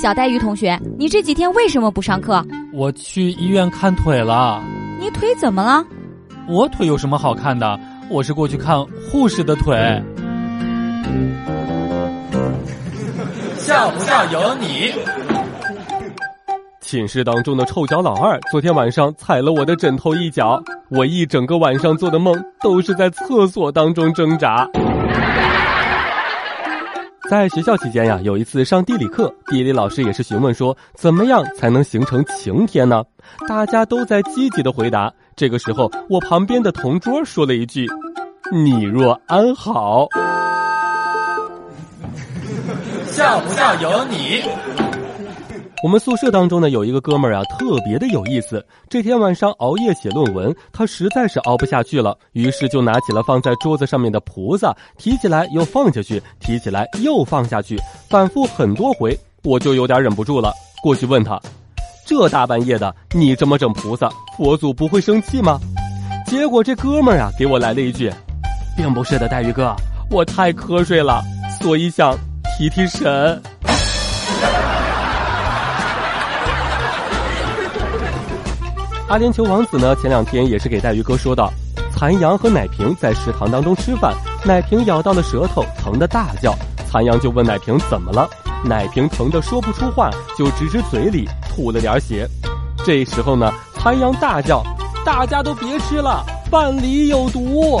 小黛玉同学，你这几天为什么不上课？我去医院看腿了。你腿怎么了？我腿有什么好看的？我是过去看护士的腿。笑不笑由你。寝室当中的臭脚老二昨天晚上踩了我的枕头一脚，我一整个晚上做的梦都是在厕所当中挣扎。在学校期间呀，有一次上地理课，地理老师也是询问说，怎么样才能形成晴天呢？大家都在积极的回答。这个时候，我旁边的同桌说了一句：“你若安好。”笑不笑由你。我们宿舍当中呢，有一个哥们儿啊，特别的有意思。这天晚上熬夜写论文，他实在是熬不下去了，于是就拿起了放在桌子上面的菩萨，提起来又放下去，提起来又放下去，反复很多回。我就有点忍不住了，过去问他：“这大半夜的，你这么整菩萨，佛祖不会生气吗？”结果这哥们儿啊，给我来了一句：“并不是的，黛玉哥，我太瞌睡了，所以想提提神。”阿联酋王子呢，前两天也是给带鱼哥说道：“残阳和奶瓶在食堂当中吃饭，奶瓶咬到了舌头，疼得大叫。残阳就问奶瓶怎么了，奶瓶疼得说不出话，就直直嘴里吐了点血。这时候呢，残阳大叫：大家都别吃了，饭里有毒！